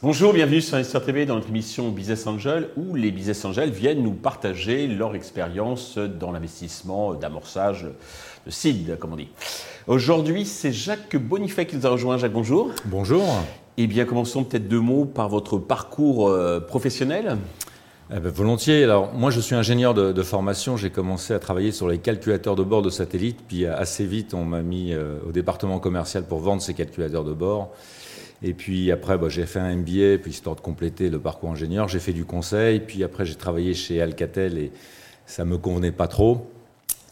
Bonjour, bienvenue sur Investor TV dans notre émission Business Angel où les Business Angels viennent nous partager leur expérience dans l'investissement d'amorçage de seed, comme on dit. Aujourd'hui, c'est Jacques Bonifay qui nous a rejoint. Jacques, bonjour. Bonjour. Eh bien, commençons peut-être deux mots par votre parcours euh, professionnel. Eh ben, volontiers. Alors, moi, je suis ingénieur de, formation. J'ai commencé à travailler sur les calculateurs de bord de satellites. Puis, assez vite, on m'a mis euh, au département commercial pour vendre ces calculateurs de bord. Et puis après, bah, j'ai fait un MBA, puis histoire de compléter le parcours ingénieur, j'ai fait du conseil. Puis après, j'ai travaillé chez Alcatel et ça me convenait pas trop.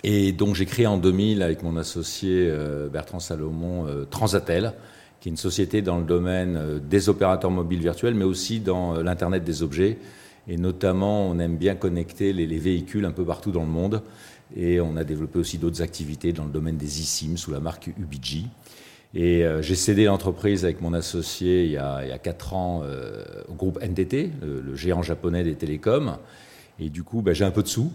Et donc j'ai créé en 2000 avec mon associé euh, Bertrand Salomon euh, Transatel, qui est une société dans le domaine euh, des opérateurs mobiles virtuels, mais aussi dans l'Internet des objets. Et notamment, on aime bien connecter les, les, véhicules un peu partout dans le monde. Et on a développé aussi d'autres activités dans le domaine des eSIM sous la marque Ubiji. Et euh, j'ai cédé l'entreprise avec mon associé il y a, il 4 ans euh, au groupe NTT, le, géant japonais des télécoms. Et du coup, bah, j'ai un peu de sous.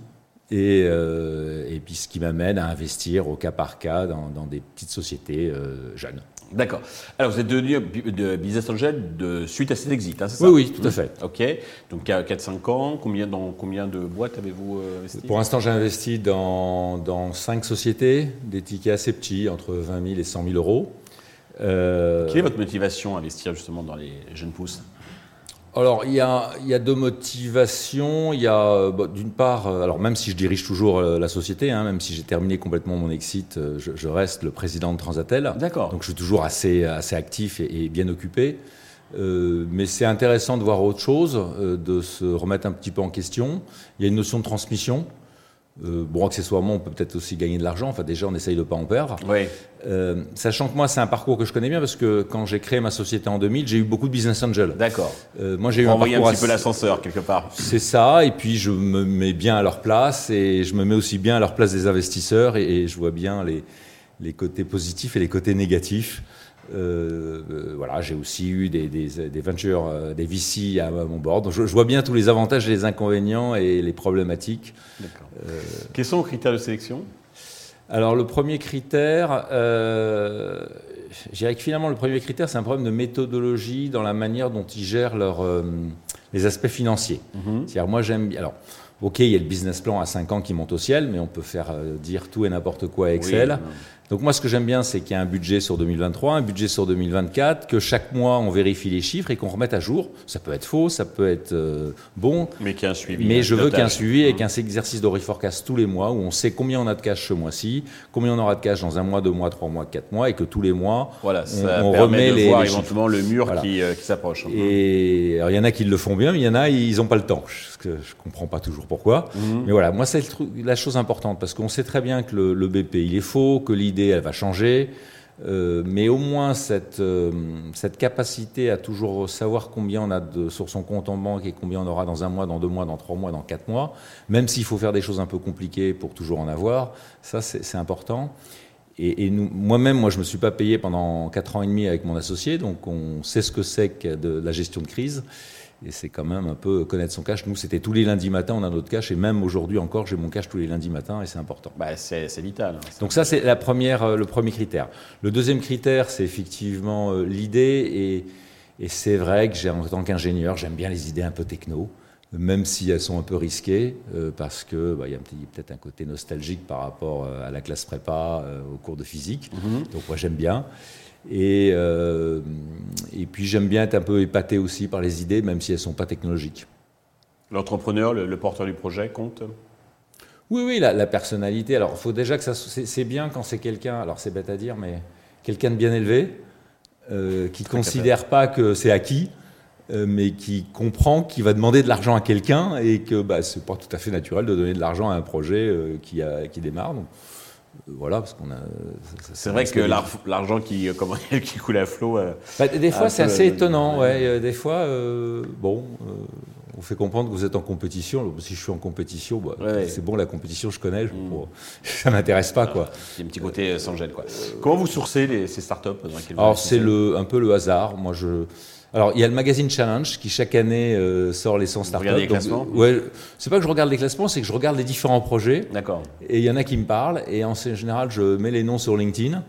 Et, euh, et, puis ce qui m'amène à investir au cas par cas dans des petites sociétés jeunes. D'accord. Alors vous êtes devenu de business angel de suite à cet exit, hein, c'est ça? Oui, oui, tout à fait. Ok. Donc 4-5 ans, combien, dans combien de boîtes avez-vous investi? Pour l'instant, j'ai investi dans, dans 5 sociétés, des tickets assez petits, entre 20 000 et 100 000 euros. Euh, Quelle est votre motivation à investir justement dans les jeunes pousses? Alors, il y, a, il y a deux motivations. Il y a, bah, d'une part, euh, alors même si je dirige toujours euh, la société, hein, même si j'ai terminé complètement mon exit, je, reste le président de Transatel. D'accord. Donc, je suis toujours assez, assez actif et, bien occupé. mais c'est intéressant de voir autre chose, de se remettre un petit peu en question. Il y a une notion de transmission. Euh, bon, accessoirement, on peut peut-être aussi gagner de l'argent. Enfin, déjà, on essaye de ne pas en perdre. Oui. Euh, sachant que moi, c'est un parcours que je connais bien parce que quand j'ai créé ma société en 2000, j'ai eu beaucoup de business angels. D'accord. Euh, moi, j'ai eu un parcours un petit peu l'ascenseur quelque part. C'est ça. Et puis, je me mets bien à leur place et je me mets aussi bien à leur place des investisseurs et, je vois bien les, les côtés positifs et les côtés négatifs. Euh, euh, voilà, j'ai aussi eu des, des, des ventures, euh, des VC à, mon bord. Donc je, vois bien tous les avantages et les inconvénients et les problématiques. Quels sont vos critères de sélection? Alors le premier critère, je dirais que finalement le premier critère, c'est un problème de méthodologie dans la manière dont ils gèrent leur, les aspects financiers. Mhm. C'est-à-dire moi j'aime alors Ok, il y a le business plan à 5 ans qui monte au ciel, mais on peut faire dire tout et n'importe quoi à Excel. Donc moi, ce que j'aime bien, c'est qu'il y a un budget sur 2023, un budget sur 2024, que chaque mois, on vérifie les chiffres et qu'on remette à jour. Ça peut être faux, ça peut être euh, bon. Mais qu'il y ait un suivi. Mais je veux qu'il y ait un suivi et mmh. qu'un exercice de reforecast tous les mois où on sait combien on a de cash ce mois-ci, combien on aura de cash dans un mois, deux mois, trois mois, quatre mois et que tous les mois, voilà, ça on, remet de les, voir éventuellement le mur qui, euh, qui s'approche. Et il y en a qui le font bien, mais il y en a, ils n'ont pas le temps. Je ne comprends pas toujours pourquoi. Mmh. Mais voilà, moi, c'est la chose importante parce qu'on sait très bien que le, le BP, il est faux, que l'idée, elle va changer euh, mais au moins cette, euh, cette capacité à toujours savoir combien on a de, sur son compte en banque et combien on aura dans un mois, dans deux mois, dans trois mois, dans quatre mois, même s'il faut faire des choses un peu compliquées pour toujours en avoir, ça c'est important. Et, moi-même, moi je me suis pas payé pendant quatre ans et demi avec mon associé, donc on sait ce que c'est que de la gestion de crise. Et c'est quand même un peu connaître son cash. Nous, c'était tous les lundis matins, on a notre cash. Et même aujourd'hui encore, j'ai mon cash tous les lundis matins et c'est important. Bah, c'est vital. Hein, Donc ça, c'est la première, euh, le premier critère. Le deuxième critère, c'est effectivement euh, l'idée. Et, et c'est vrai que j'ai, en tant qu'ingénieur, j'aime bien les idées un peu techno même si elles sont un peu risquées, euh, parce que bah, y a peut-être un côté nostalgique par rapport à la classe prépa, au cours de physique. Mm-hmm. Donc moi j'aime bien. Et, euh, et puis j'aime bien être un peu épaté aussi par les idées, même si elles ne sont pas technologiques. L'entrepreneur, le, porteur du projet compte? Oui, oui, la, personnalité. Alors, il faut déjà que ça. C'est bien quand c'est quelqu'un, alors c'est bête à dire, mais quelqu'un de bien élevé, euh, qui ne considère pas que c'est acquis, euh, mais qui comprend qu'il va demander de l'argent à quelqu'un et que bah, ce n'est pas tout à fait naturel de donner de l'argent à un projet qui, a, qui démarre. Donc, voilà, parce qu'on a. C'est vrai que l'argent qui, euh, qui coule à flot. Euh, bah, des fois, c'est assez étonnant. Ouais. Des fois, bon, on fait comprendre que vous êtes en compétition. Si je suis en compétition, bah, c'est bon, la compétition, je connais. Ça mm. ça m'intéresse pas, quoi. Il y a un petit côté sans gêne, quoi. Comment vous sourcez ces startups Alors, c'est le, un peu le hasard. Moi, je. Alors, il y a le magazine Challenge qui chaque année euh, sort les 100 startups. Vous regardez les classements? Ouais, c'est pas que je regarde les classements, c'est que je regarde les différents projets. D'accord. Et il y en a qui me parlent, et en général, je mets les noms sur LinkedIn,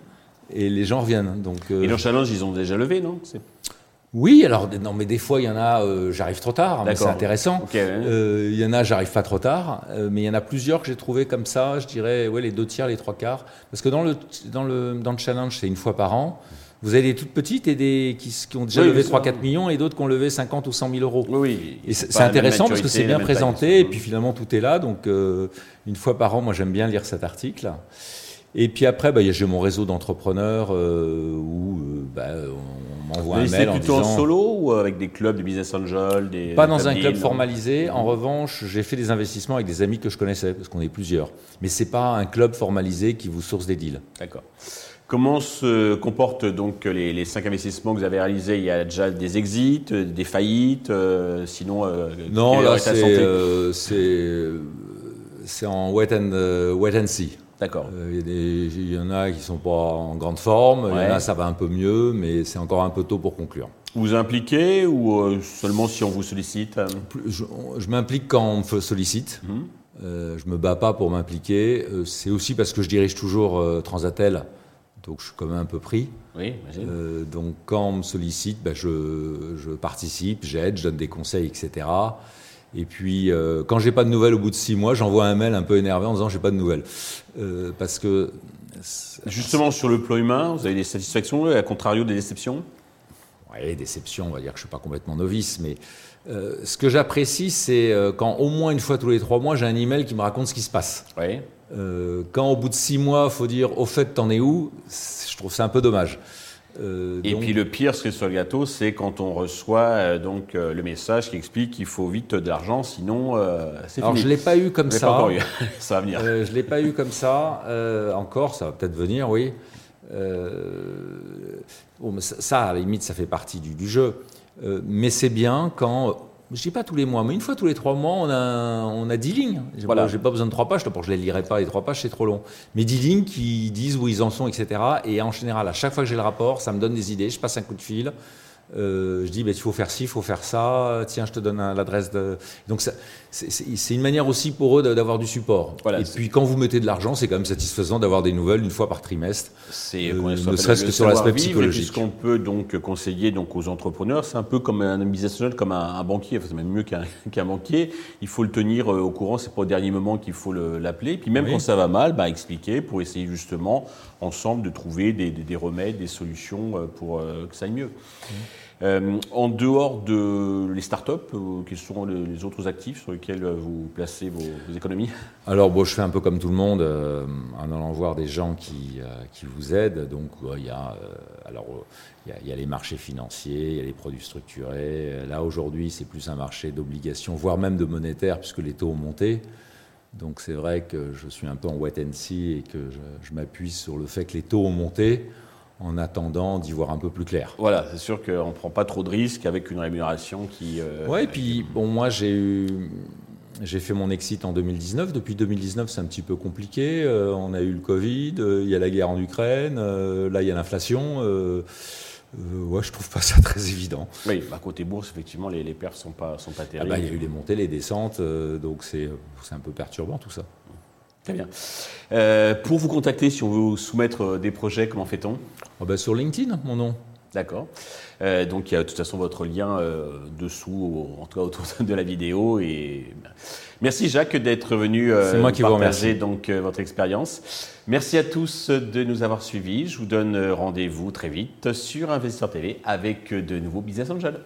et les gens reviennent. Donc, euh, Et dans Challenge, ils ont déjà levé, non? Oui, alors non, mais des fois il y en a, euh, j'arrive trop tard, mais c'est intéressant. il y en a, j'arrive pas trop tard, mais il y en a plusieurs que j'ai trouvé comme ça. Je dirais, ouais, les deux tiers, les trois quarts, parce que dans le dans le dans le challenge, c'est une fois par an. Vous avez des toutes petites et des qui, ont déjà levé 3-4 millions et d'autres qui ont levé 50 ou 100 000 euros. Oui, Et c'est intéressant parce que c'est bien présenté et puis finalement tout est là. Donc euh, une fois par an, moi j'aime bien lire cet article. Et puis après, bah, j'ai mon réseau d'entrepreneurs euh, où euh, bah, on m'envoie un mail en plutôt en solo ou avec des clubs de business angel des, Pas dans un club formalisé. En revanche, j'ai fait des investissements avec des amis que je connaissais parce qu'on est plusieurs. Mais c'est pas un club formalisé qui vous source des deals. D'accord. Comment se comportent donc les, cinq investissements que vous avez réalisés? Il y a déjà des exits, des faillites, euh, sinon euh, Non, là euh, c'est en wait and, wait and see. D'accord. Il y, en a qui sont pas en grande forme, il y en a ça va un peu mieux, mais c'est encore un peu tôt pour conclure. Vous impliquez ou seulement si on vous sollicite Je, m'implique quand on me sollicite. Hum. je me bats pas pour m'impliquer. c'est aussi parce que je dirige toujours Transatel donc je suis quand même un peu pris. Oui, euh, donc quand on me sollicite, ben, je, je, participe, j'aide, je donne des conseils, etc. Et puis euh, quand j'ai pas de nouvelles au bout de six mois, j'envoie un mail un peu énervé en disant j'ai pas de nouvelles, euh, parce que justement sur le plan humain, vous avez des satisfactions, à contrario des déceptions? Oui, déceptions, on va dire que je suis pas complètement novice, mais euh, ce que j'apprécie, c'est euh, quand au moins une fois tous les trois mois, j'ai un email qui me raconte ce qui se passe. Oui. Euh, quand au bout de six mois, il faut dire au fait, t'en es où Je trouve ça un peu dommage. Euh, et puis le pire, ce qui est sur le gâteau, c'est quand on reçoit euh, donc le message qui explique qu'il faut vite de l'argent, sinon c'est fini. Alors je l'ai pas eu comme ça. Pas encore eu. ça va venir. je l'ai pas eu comme ça. encore, ça va peut-être venir, oui. Bon, ça, à la limite, ça fait partie du, du jeu. Mais c'est bien quand je dis pas tous les mois, mais une fois tous les trois mois, on a, on a 10 lignes. J'ai voilà. pas, pas besoin de trois pages, pour je les lirai pas, les trois pages, c'est trop long. Mais 10 lignes qui disent où ils en sont, etc. Et en général, à chaque fois que j'ai le rapport, ça me donne des idées, je passe un coup de fil. Euh, je dis, il faut faire ci, il faut faire ça. Tiens, je te donne l'adresse de. Donc, c'est une manière aussi pour eux d'avoir du support. et puis, quand vous mettez de l'argent, c'est quand même satisfaisant d'avoir des nouvelles une fois par trimestre. C'est euh, ne serait-ce que sur l'aspect psychologique. Ce qu'on peut donc conseiller donc aux entrepreneurs, c'est un peu comme un business comme un, banquier. Enfin, c'est même mieux qu'un banquier. Il faut le tenir euh, au courant. C'est pas au dernier moment qu'il faut l'appeler. Puis même quand ça va mal, bah, expliquer pour essayer justement ensemble de trouver des, des, remèdes, des solutions euh, pour que ça aille mieux. Mmh. Euh, en dehors de les startups, euh, quels sont les autres actifs sur lesquels euh, vous placez vos, économies? Alors, bon, je fais un peu comme tout le monde, en allant voir des gens qui, qui vous aident. Donc, il y a, alors, il y, a, les marchés financiers, il y a les produits structurés. Là, aujourd'hui, c'est plus un marché d'obligations, voire même de monétaire, puisque les taux ont monté. Donc, c'est vrai que je suis un peu en wait and see et que je m'appuie sur le fait que les taux ont monté en attendant d'y voir un peu plus clair. Voilà, c'est sûr qu'on ne prend pas trop de risques avec une rémunération qui... Euh, ouais, et puis bon, moi j'ai eu... J'ai fait mon exit en 2019. Depuis 2019, c'est un petit peu compliqué. Euh, on a eu le Covid, euh, il y a la guerre en Ukraine, là il y a l'inflation. ouais, je trouve pas ça très évident. Oui, à côté bourse, effectivement, les, les perfs sont pas sont pas terribles. Ah bah, il y a eu les montées, les descentes, donc c'est un peu perturbant tout ça. Très bien. Euh, pour vous contacter, si on veut vous soumettre euh, des projets, comment fait-on? Oh bah Sur LinkedIn, mon nom. D'accord. Euh, donc il y a de toute façon votre lien dessous, en tout cas autour de la vidéo. Et merci Jacques d'être venu moi qui partager donc votre expérience. Merci à tous de nous avoir suivis. Je vous donne rendez-vous très vite sur Investisseur TV avec de nouveaux business angels.